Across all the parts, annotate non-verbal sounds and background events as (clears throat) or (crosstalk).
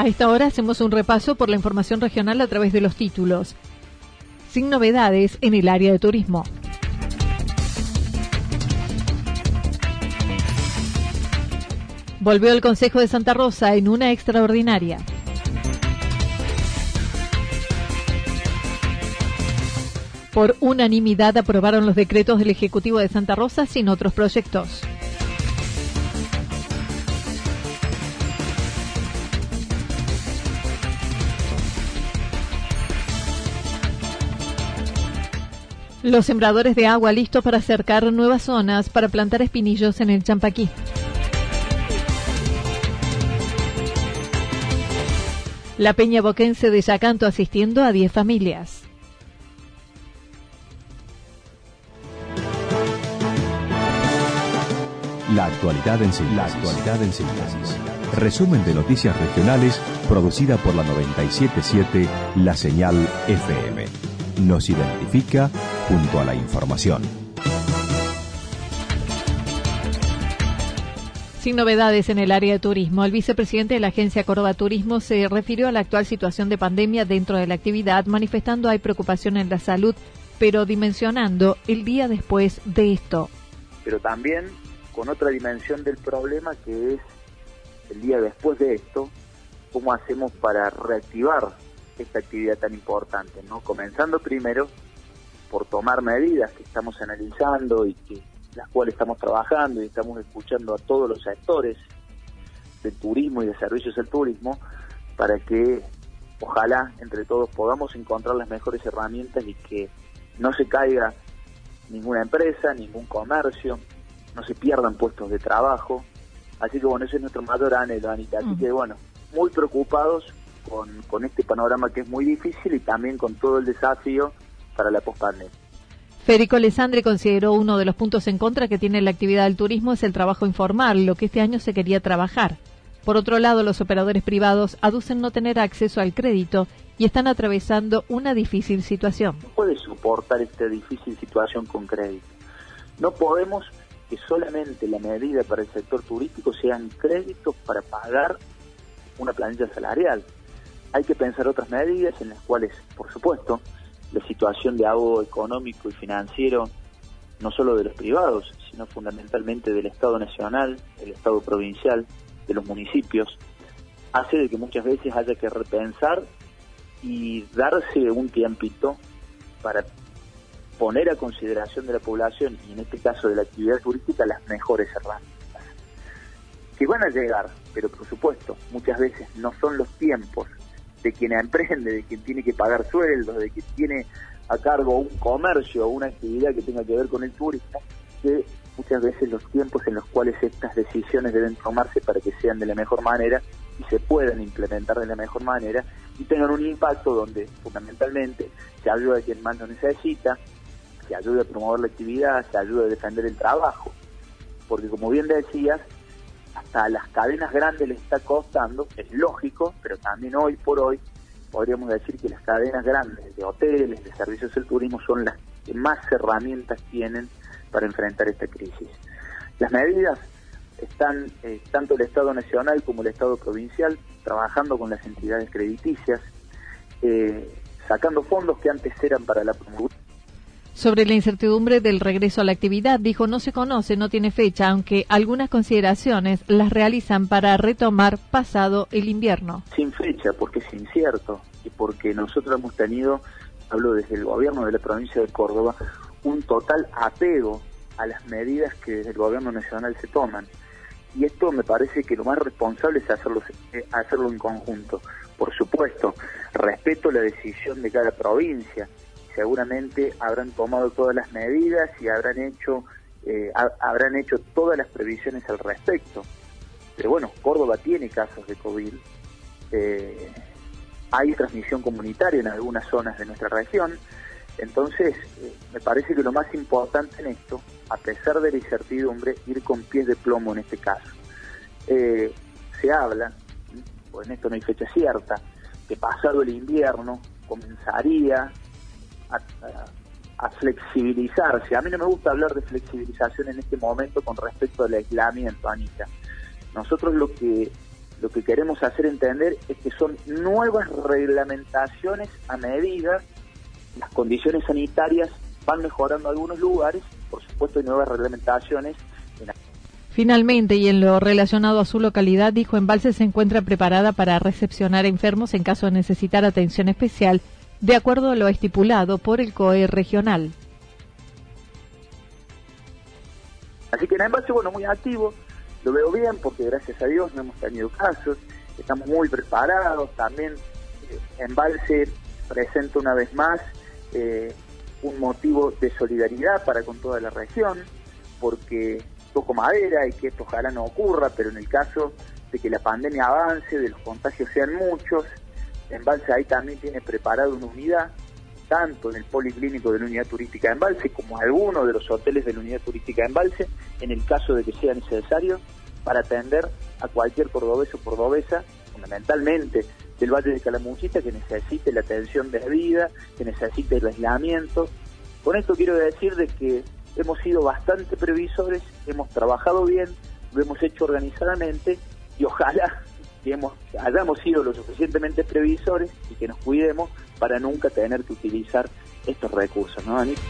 A esta hora hacemos un repaso por la información regional a través de los títulos. Sin novedades en el área de turismo. Volvió el Consejo de Santa Rosa en una extraordinaria. Por unanimidad aprobaron los decretos del Ejecutivo de Santa Rosa sin otros proyectos. Los sembradores de agua listos para acercar nuevas zonas para plantar espinillos en el Champaquí. La Peña Boquense de Yacanto asistiendo a 10 familias. La actualidad en síntesis. La actualidad en síntesis. Resumen de noticias regionales producida por la 977 La Señal FM. Nos identifica junto a la información. Sin novedades en el área de turismo, el vicepresidente de la agencia Córdoba Turismo se refirió a la actual situación de pandemia dentro de la actividad, manifestando hay preocupación en la salud, pero dimensionando el día después de esto. Pero también con otra dimensión del problema que es el día después de esto, cómo hacemos para reactivar esta actividad tan importante, ¿no? Comenzando primero por tomar medidas que estamos analizando y que las cuales estamos trabajando y estamos escuchando a todos los sectores del turismo y de servicios del turismo para que ojalá entre todos podamos encontrar las mejores herramientas y que no se caiga ninguna empresa, ningún comercio, no se pierdan puestos de trabajo. Así que bueno, ese es nuestro mayor anhelo, Anita. Así que bueno, muy preocupados con, con este panorama que es muy difícil y también con todo el desafío para la pospandemia. Federico Alessandri consideró uno de los puntos en contra que tiene la actividad del turismo es el trabajo informal, lo que este año se quería trabajar. Por otro lado, los operadores privados aducen no tener acceso al crédito y están atravesando una difícil situación. No puede soportar esta difícil situación con crédito. No podemos que solamente la medida para el sector turístico sean créditos para pagar una planilla salarial. Hay que pensar otras medidas en las cuales, por supuesto, la situación de ahorro económico y financiero, no solo de los privados, sino fundamentalmente del Estado Nacional, del Estado Provincial, de los municipios, hace de que muchas veces haya que repensar y darse un tiempito para poner a consideración de la población, y en este caso de la actividad turística, las mejores herramientas. Que van a llegar, pero por supuesto, muchas veces no son los tiempos de quien emprende, de quien tiene que pagar sueldos, de quien tiene a cargo un comercio o una actividad que tenga que ver con el turismo, que muchas veces los tiempos en los cuales estas decisiones deben tomarse para que sean de la mejor manera y se puedan implementar de la mejor manera y tengan un impacto donde fundamentalmente se ayuda a quien más lo necesita, se ayuda a promover la actividad, se ayuda a defender el trabajo. Porque como bien decías, hasta las cadenas grandes les está costando, es lógico, pero también hoy por hoy podríamos decir que las cadenas grandes de hoteles, de servicios del turismo son las que más herramientas tienen para enfrentar esta crisis. Las medidas están eh, tanto el Estado Nacional como el Estado Provincial trabajando con las entidades crediticias, eh, sacando fondos que antes eran para la promoción sobre la incertidumbre del regreso a la actividad, dijo no se conoce, no tiene fecha, aunque algunas consideraciones las realizan para retomar pasado el invierno. Sin fecha, porque es incierto y porque nosotros hemos tenido, hablo desde el gobierno de la provincia de Córdoba, un total apego a las medidas que desde el gobierno nacional se toman. Y esto me parece que lo más responsable es hacerlo, eh, hacerlo en conjunto. Por supuesto, respeto la decisión de cada provincia, seguramente habrán tomado todas las medidas y habrán hecho eh, habrán hecho todas las previsiones al respecto. Pero bueno, Córdoba tiene casos de COVID. Eh, hay transmisión comunitaria en algunas zonas de nuestra región. Entonces, eh, me parece que lo más importante en esto, a pesar de la incertidumbre, ir con pies de plomo en este caso. se habla, pues en esto no hay fecha cierta, que pasado el invierno comenzaría a, flexibilizarse. A mí no me gusta hablar de flexibilización en este momento con respecto al aislamiento, Anita. Nosotros lo que lo que queremos hacer entender es que son nuevas reglamentaciones a medida las condiciones sanitarias van mejorando en algunos lugares, por supuesto hay nuevas reglamentaciones. Finalmente, y en lo relacionado a su localidad, dijo Embalse se encuentra preparada para recepcionar enfermos en caso de necesitar atención especial de acuerdo a lo estipulado por el COE regional. Así que en Embalse, bueno, muy activo, lo veo bien porque gracias a Dios no hemos tenido casos, estamos muy preparados, también eh, Embalse presenta una vez más eh, un motivo de solidaridad para con toda la región, porque toco madera y que esto ojalá no ocurra, pero en el caso de que la pandemia avance, de los contagios sean muchos, Embalse ahí también tiene preparada una unidad, tanto en el policlínico de la unidad turística de Embalse como en algunos de los hoteles de la unidad turística de Embalse, en el caso de que sea necesario, para atender a cualquier cordobés o cordobesa, fundamentalmente del Valle de Calamuchita, que necesite la atención de vida, que necesite el aislamiento. Con esto quiero decir de que hemos sido bastante previsores, hemos trabajado bien, lo hemos hecho organizadamente y ojalá que hemos, hayamos sido lo suficientemente previsores y que nos cuidemos para nunca tener que utilizar estos recursos, ¿no, Anita?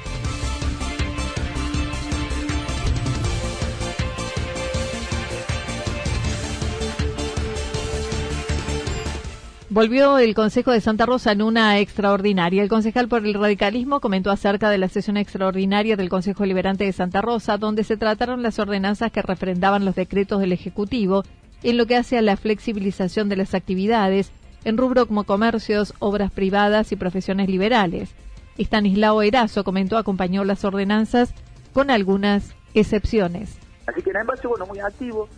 Volvió el Consejo de Santa Rosa en una extraordinaria. El concejal por el radicalismo comentó acerca de la sesión extraordinaria del Consejo Liberante de Santa Rosa, donde se trataron las ordenanzas que refrendaban los decretos del Ejecutivo en lo que hace a la flexibilización de las actividades en rubro como comercios, obras privadas y profesiones liberales. Estanislao Erazo comentó acompañó las ordenanzas con algunas excepciones. Así que en base, bueno, muy activo.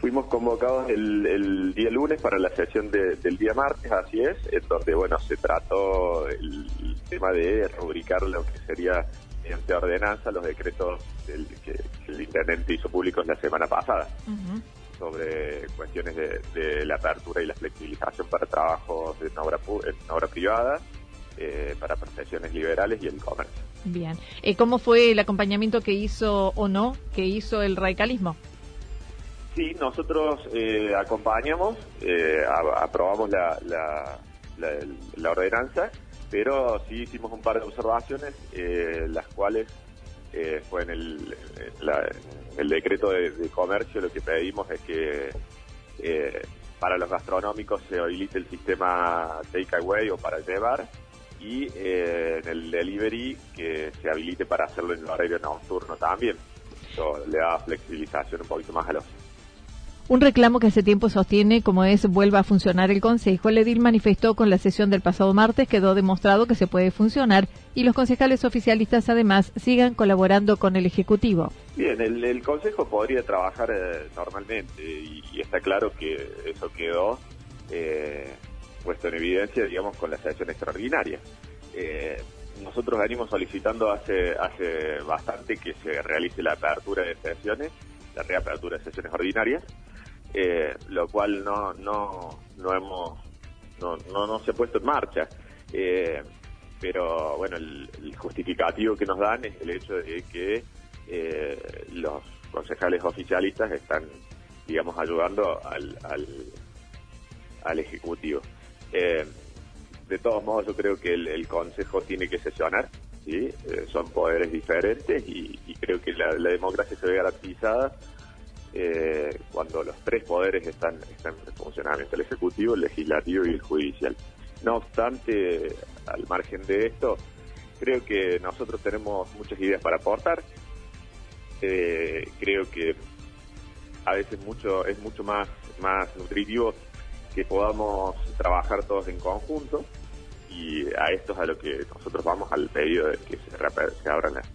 Fuimos convocados el, día lunes para la sesión del día martes, así es, en donde, bueno, se trató el tema de rubricar lo que sería mediante ordenanza los decretos del, que, el intendente hizo públicos la semana pasada sobre cuestiones de, la apertura y la flexibilización para trabajos en obra, en obra privada, eh, para profesiones liberales y el comercio. Bien. Eh, ¿Cómo fue el acompañamiento que hizo o no que hizo el radicalismo? Sí, nosotros eh, acompañamos, aprobamos la, la, la ordenanza pero sí hicimos un par de observaciones, eh, las cuales eh, fue en el, el decreto de, comercio lo que pedimos es que eh, para los gastronómicos se habilite el sistema takeaway o para llevar y en el delivery que se habilite para hacerlo en el horario nocturno también. Eso le da flexibilización un poquito más a los un reclamo que hace tiempo sostiene como es vuelva a funcionar el Consejo. El edil manifestó con la sesión del pasado martes quedó demostrado que se puede funcionar y los concejales oficialistas además sigan colaborando con el Ejecutivo. Bien, el, Consejo podría trabajar eh, normalmente y, está claro que eso quedó eh, puesto en evidencia, digamos, con la sesión extraordinaria. Eh, nosotros venimos solicitando hace, hace bastante que se realice la apertura de sesiones, la reapertura de sesiones ordinarias, eh, lo cual no, no, no hemos, no, no, se ha puesto en marcha. Eh, pero bueno, el, justificativo que nos dan es el hecho de que eh, los concejales oficialistas están, digamos, ayudando al, al, Ejecutivo. Eh, de todos modos, yo creo que el, Consejo tiene que sesionar, ¿sí? Eh, son poderes diferentes y, creo que la, democracia se ve garantizada cuando los tres poderes están, están en funcionamiento, el Ejecutivo, el Legislativo y el Judicial. No obstante, al margen de esto, creo que nosotros tenemos muchas ideas para aportar. Eh, creo que a veces mucho es mucho más más nutritivo que podamos trabajar todos en conjunto y a esto es a lo que nosotros vamos al pedido de que se, se abran las,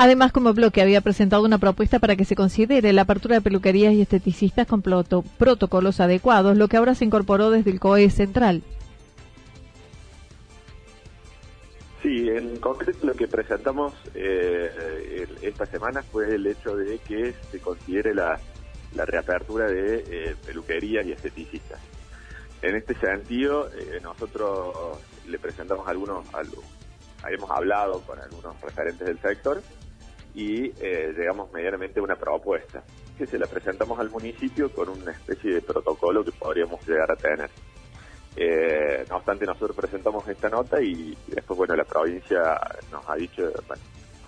Además, como bloque había presentado una propuesta para que se considere la apertura de peluquerías y esteticistas con protocolos adecuados, lo que ahora se incorporó desde el COE central. Sí, en concreto lo que presentamos eh, esta semana fue el hecho de que se considere la, reapertura de eh, peluquerías y esteticistas. En este sentido, eh, nosotros le presentamos algunos, hemos hablado con algunos referentes del sector y llegamos medianamente a una propuesta que se la presentamos al municipio con una especie de protocolo que podríamos llegar a tener. Eh, no obstante, nosotros presentamos esta nota y después, bueno, la provincia nos ha dicho, nos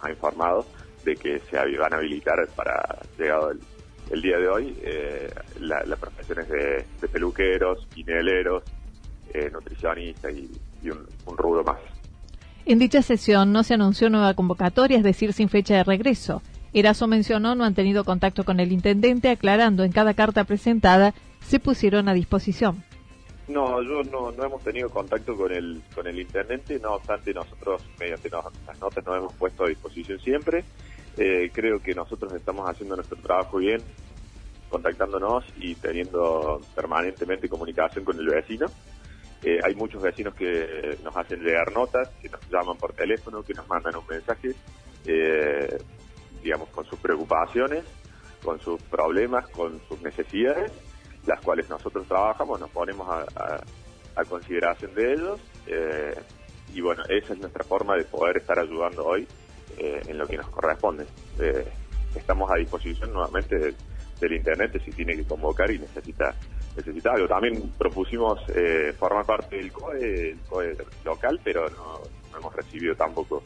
ha informado de que se van a habilitar para, llegado el, día de hoy, eh, las profesiones de, peluqueros, quineleros, eh, nutricionistas y, un, un rubro más. En dicha sesión no se anunció nueva convocatoria, es decir, sin fecha de regreso. Eraso mencionó no han tenido contacto con el intendente, aclarando en cada carta presentada se pusieron a disposición. No, yo no, no hemos tenido contacto con el con el intendente, no obstante nosotros mediante las notas nos hemos puesto a disposición siempre. Eh, creo que nosotros estamos haciendo nuestro trabajo bien, contactándonos y teniendo permanentemente comunicación con el vecino. Eh, hay muchos vecinos que nos hacen llegar notas, que nos llaman por teléfono, que nos mandan un mensaje, eh, digamos, con sus preocupaciones, con sus problemas, con sus necesidades las cuales nosotros trabajamos, nos ponemos a, consideración de ellos eh, y bueno, esa es nuestra forma de poder estar ayudando hoy eh, en lo que nos corresponde. Eh, estamos a disposición nuevamente del, Internet si tiene que convocar y necesita necesita algo. También propusimos formar parte del COE, el COE local, pero no, no hemos recibido tampoco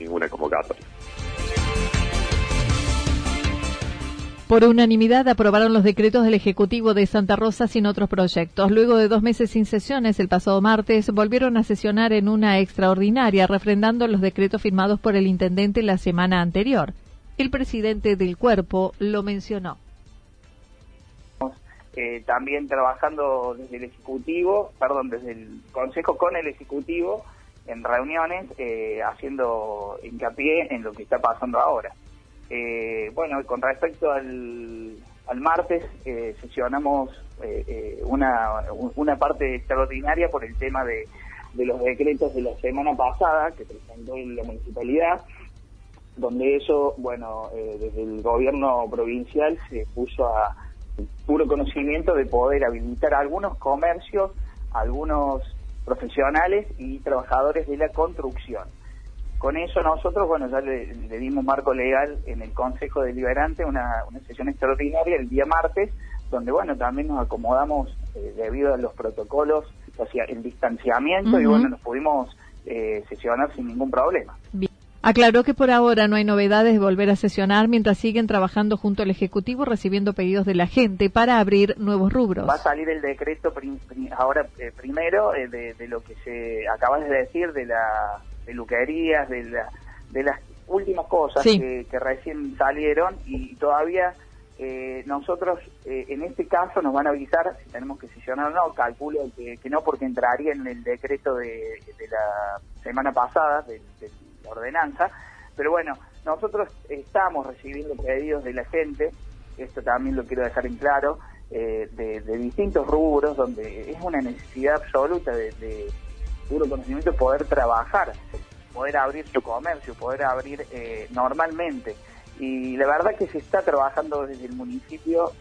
ninguna convocatoria. Por unanimidad aprobaron los decretos del Ejecutivo de Santa Rosa sin otros proyectos. Luego de dos meses sin sesiones, el pasado martes volvieron a sesionar en una extraordinaria, refrendando los decretos firmados por el intendente la semana anterior. El presidente del cuerpo lo mencionó. Eh, también trabajando desde el Ejecutivo, perdón, desde el Consejo con el Ejecutivo en reuniones, eh, haciendo hincapié en lo que está pasando ahora. Eh, bueno, con respecto al, martes, eh, sesionamos eh, una, una parte extraordinaria por el tema de, los decretos de la semana pasada que presentó la municipalidad, donde eso, bueno, desde el gobierno provincial se puso a puro conocimiento de poder habilitar algunos comercios, algunos profesionales y trabajadores de la construcción. Con eso nosotros, bueno, ya le, dimos marco legal en el Consejo Deliberante, una, una sesión extraordinaria el día martes, donde, bueno, también nos acomodamos eh, debido a los protocolos, o sea, el distanciamiento, y bueno, nos pudimos eh, sesionar sin ningún problema. Aclaró que por ahora no hay novedades de volver a sesionar mientras siguen trabajando junto al Ejecutivo recibiendo pedidos de la gente para abrir nuevos rubros. Va a salir el decreto ahora eh, primero de, de, lo que se acabas de decir de la peluquerías, de, la, de las últimas cosas que, recién salieron y todavía eh, nosotros eh, en este caso nos van a avisar si tenemos que sesionar o no, calculo que, no porque entraría en el decreto de, la semana pasada, de, la ordenanza, pero bueno, nosotros estamos recibiendo pedidos de la gente, esto también lo quiero dejar en claro, eh, de, distintos rubros donde es una necesidad absoluta de, puro conocimiento poder trabajar, poder abrir su comercio, poder abrir eh, normalmente. Y la verdad que se está trabajando desde el municipio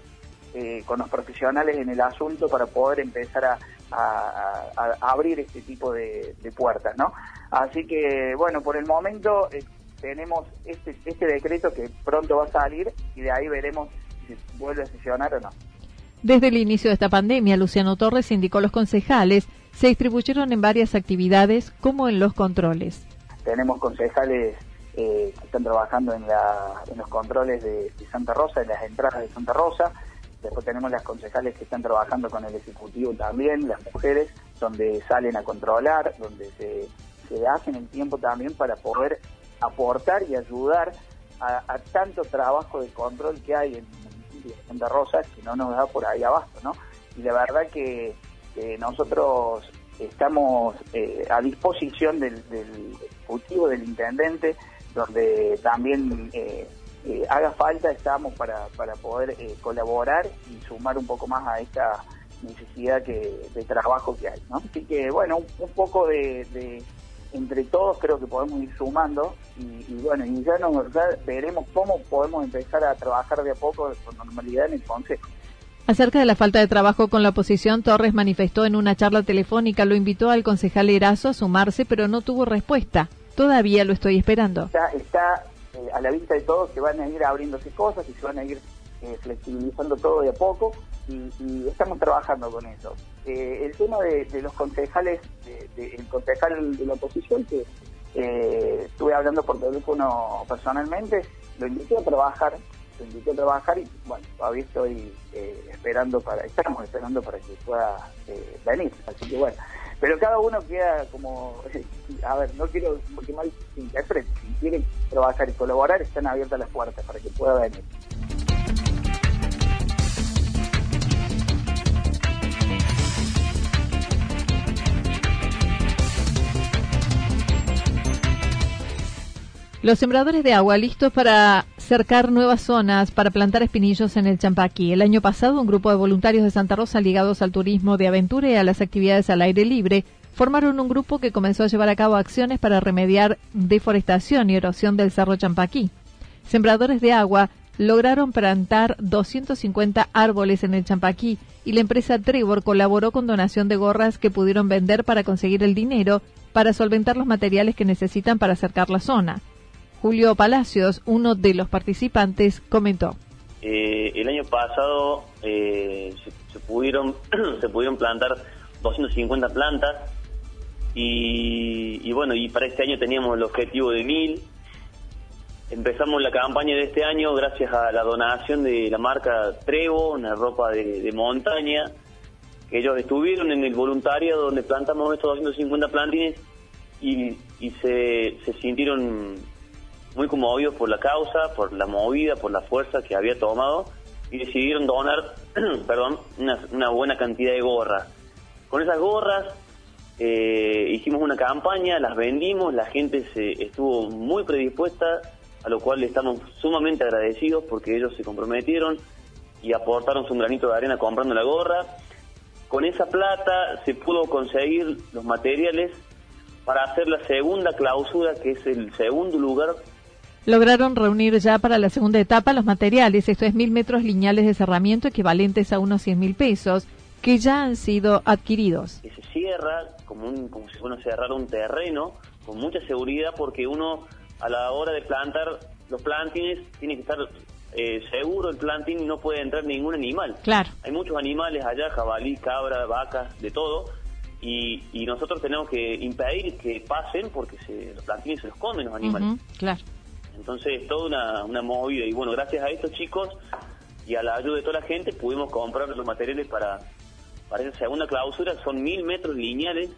eh, con los profesionales en el asunto para poder empezar a, abrir este tipo de, puertas, ¿no? Así que, bueno, por el momento eh, tenemos este, este decreto que pronto va a salir y de ahí veremos si vuelve a sesionar o no. Desde el inicio de esta pandemia, Luciano Torres indicó los concejales se distribuyeron en varias actividades como en los controles. Tenemos concejales eh, que están trabajando en, los controles de, Santa Rosa, en las entradas de Santa Rosa. Después tenemos las concejales que están trabajando con el Ejecutivo también, las mujeres, donde salen a controlar, donde se, hacen el tiempo también para poder aportar y ayudar a, tanto trabajo de control que hay en de Santa Rosa que no nos da por ahí abasto, ¿no? Y la verdad que nosotros estamos eh, a disposición del, ejecutivo, del intendente, donde también eh, eh, haga falta estamos para, para poder colaborar y sumar un poco más a esta necesidad que, de trabajo que hay. ¿no? Así que bueno, un, poco de, entre todos creo que podemos ir sumando y, bueno, y ya, nos, veremos cómo podemos empezar a trabajar de a poco con normalidad en el Consejo. Acerca de la falta de trabajo con la oposición, Torres manifestó en una charla telefónica, lo invitó al concejal Erazo a sumarse, pero no tuvo respuesta. Todavía lo estoy esperando. Está, eh, a la vista de todos que van a ir abriéndose cosas y se van a ir eh, flexibilizando todo de a poco y, estamos trabajando con eso. Eh, el tema de, los concejales, el concejal de la oposición que estuve hablando por teléfono personalmente, lo invité a trabajar invité a trabajar y bueno, todavía estoy eh, esperando para, estamos esperando para que pueda eh, venir, así que bueno, pero cada uno queda como, (laughs) a ver, no quiero que mal se interprete, si quieren trabajar y colaborar están abiertas las puertas para que pueda venir. Los sembradores de agua listos para cercar nuevas zonas para plantar espinillos en el Champaquí. El año pasado, un grupo de voluntarios de Santa Rosa ligados al turismo de aventura y a las actividades al aire libre formaron un grupo que comenzó a llevar a cabo acciones para remediar deforestación y erosión del Cerro Champaquí. Sembradores de agua lograron plantar 250 árboles en el Champaquí y la empresa Trevor colaboró con donación de gorras que pudieron vender para conseguir el dinero para solventar los materiales que necesitan para acercar la zona. Julio Palacios, uno de los participantes, comentó. Eh, el año pasado eh, se, pudieron (clears throat) se pudieron plantar 250 plantas y, bueno y para este año teníamos el objetivo de 1000 empezamos la campaña de este año gracias a la donación de la marca Trevo una ropa de, montaña que ellos estuvieron en el voluntario donde plantamos estos 250 plantines y, y se sintieron muy conmovidos por la causa, por la movida, por la fuerza que había tomado y decidieron donar, (clears throat) perdón, una, buena cantidad de gorras. Con esas gorras eh, hicimos una campaña, las vendimos, la gente se estuvo muy predispuesta, a lo cual estamos sumamente agradecidos porque ellos se comprometieron y aportaron su granito de arena comprando la gorra. Con esa plata se pudo conseguir los materiales para hacer la segunda clausura, que es el segundo lugar lograron reunir ya para la segunda etapa los materiales, esto es mil metros lineales de cerramiento equivalentes a unos 100 mil pesos, que ya han sido adquiridos. se cierra como, un, como si fuera cerrar un terreno con mucha seguridad porque uno a la hora de plantar los plantines tiene que estar eh, seguro el plantín y no puede entrar ningún animal. Claro. Hay muchos animales allá, jabalí, cabra, vacas, de todo. Y, y nosotros tenemos que impedir que pasen porque se, los plantines se los comen los animales. claro. Entonces, toda una, una movida. Y bueno, gracias a estos chicos y a la ayuda de toda la gente, pudimos comprar los materiales para, para esa segunda clausura. Son mil metros lineales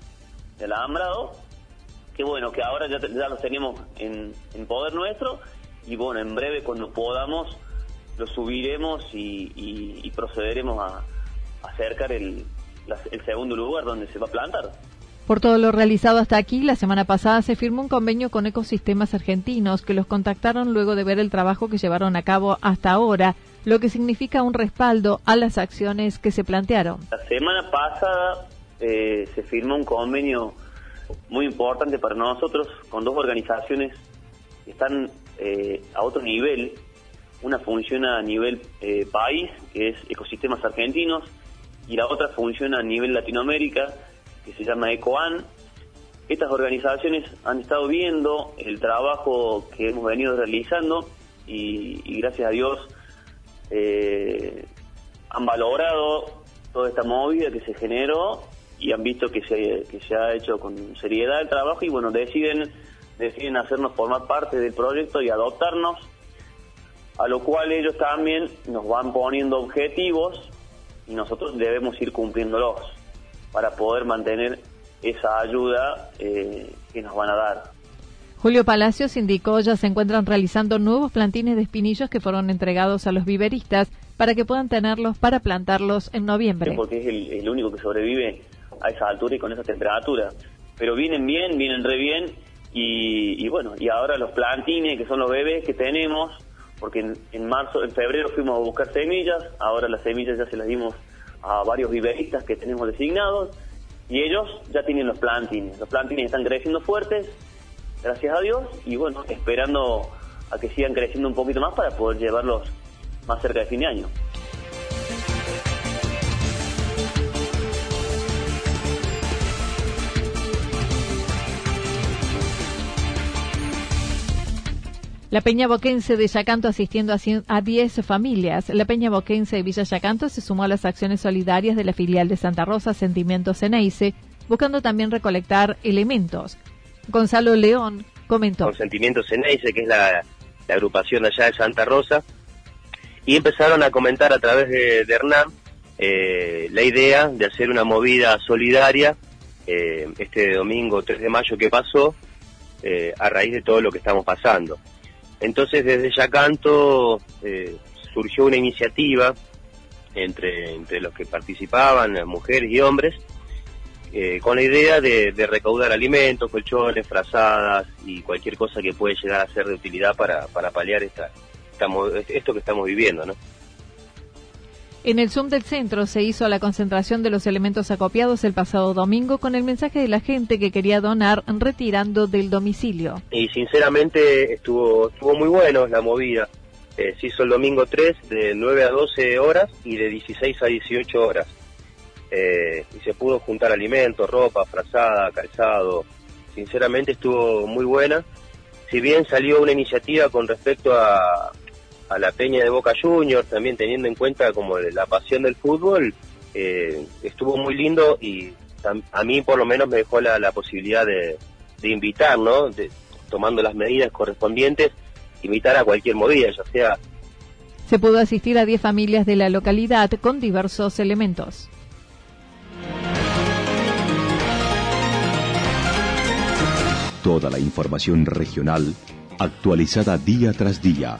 de alambrado, que bueno, que ahora ya, los tenemos en, en poder nuestro. Y bueno, en breve, cuando podamos, los subiremos y, procederemos a, acercar el segundo lugar donde se va a plantar. Por todo lo realizado hasta aquí, la semana pasada se firmó un convenio con Ecosistemas Argentinos que los contactaron luego de ver el trabajo que llevaron a cabo hasta ahora, lo que significa un respaldo a las acciones que se plantearon. La semana pasada eh, se firmó un convenio muy importante para nosotros con dos organizaciones que están eh, a otro nivel. Una funciona a nivel eh, país, que es Ecosistemas Argentinos, y la otra funciona a nivel Latinoamérica, que se llama ECOAN. Estas organizaciones han estado viendo el trabajo que hemos venido realizando y, gracias a Dios eh, han valorado toda esta movida que se generó y han visto que se, que se ha hecho con seriedad el trabajo y bueno, deciden, deciden hacernos formar parte del proyecto y adoptarnos, a lo cual ellos también nos van poniendo objetivos y nosotros debemos ir cumpliéndolos para poder mantener esa ayuda eh, que nos van a dar. Julio Palacios indicó ya se encuentran realizando nuevos plantines de espinillos que fueron entregados a los viveristas para que puedan tenerlos para plantarlos en noviembre. porque es el, el único que sobrevive a esa altura y con esa temperatura. Pero vienen bien, vienen re bien y, bueno, y ahora los plantines, que son los bebés que tenemos, porque en, marzo, en febrero fuimos a buscar semillas, ahora las semillas ya se las dimos a varios viveristas que tenemos designados y ellos ya tienen los plantines. Los plantines están creciendo fuertes, gracias a Dios, y bueno, esperando a que sigan creciendo un poquito más para poder llevarlos más cerca de fin de año. La Peña Boquense de Yacanto asistiendo a 10 familias. La Peña Boquense de Villa Yacanto se sumó a las acciones solidarias de la filial de Santa Rosa Sentimientos Ceneice, buscando también recolectar elementos. Gonzalo León comentó. Con Sentimientos Ceneice, que es la, agrupación allá de Santa Rosa, y empezaron a comentar a través de, Hernán eh, la idea de hacer una movida solidaria eh, este domingo 3 de mayo que pasó, eh, a raíz de todo lo que estamos pasando. Entonces desde Yacanto eh, surgió una iniciativa entre, entre los que participaban, mujeres y hombres, eh, con la idea de, recaudar alimentos, colchones, frazadas y cualquier cosa que puede llegar a ser de utilidad para, para paliar esta, esto que estamos viviendo, ¿no? En el Zoom del centro se hizo la concentración de los elementos acopiados el pasado domingo con el mensaje de la gente que quería donar retirando del domicilio. Y sinceramente estuvo, estuvo muy bueno la movida. Eh, se hizo el domingo 3 de 9 a 12 horas y de 16 a 18 horas. Eh, y se pudo juntar alimentos, ropa, frazada, calzado. Sinceramente estuvo muy buena. Si bien salió una iniciativa con respecto a, a la Peña de Boca Juniors, también teniendo en cuenta como la pasión del fútbol, eh, estuvo muy lindo y a mí por lo menos me dejó la, posibilidad de, invitar, ¿no? De, tomando las medidas correspondientes, invitar a cualquier movida, ya sea... Se pudo asistir a 10 familias de la localidad con diversos elementos. Toda la información regional actualizada día tras día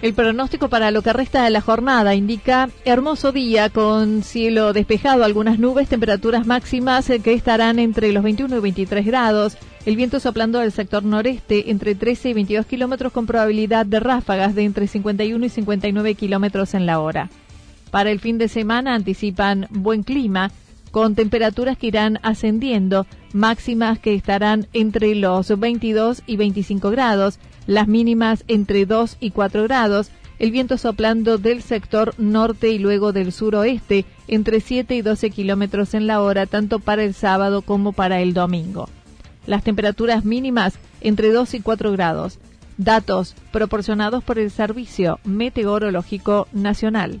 El pronóstico para lo que resta de la jornada indica hermoso día con cielo despejado, algunas nubes, temperaturas máximas que estarán entre los 21 y 23 grados. El viento soplando del sector noreste entre 13 y 22 kilómetros con probabilidad de ráfagas de entre 51 y 59 kilómetros en la hora. Para el fin de semana anticipan buen clima con temperaturas que irán ascendiendo, máximas que estarán entre los 22 y 25 grados las mínimas entre 2 y 4 grados, el viento soplando del sector norte y luego del suroeste entre 7 y 12 kilómetros en la hora, tanto para el sábado como para el domingo. Las temperaturas mínimas entre 2 y 4 grados. Datos proporcionados por el Servicio Meteorológico Nacional.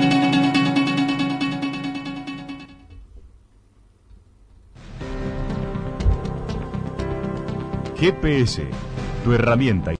GPS, tu herramienta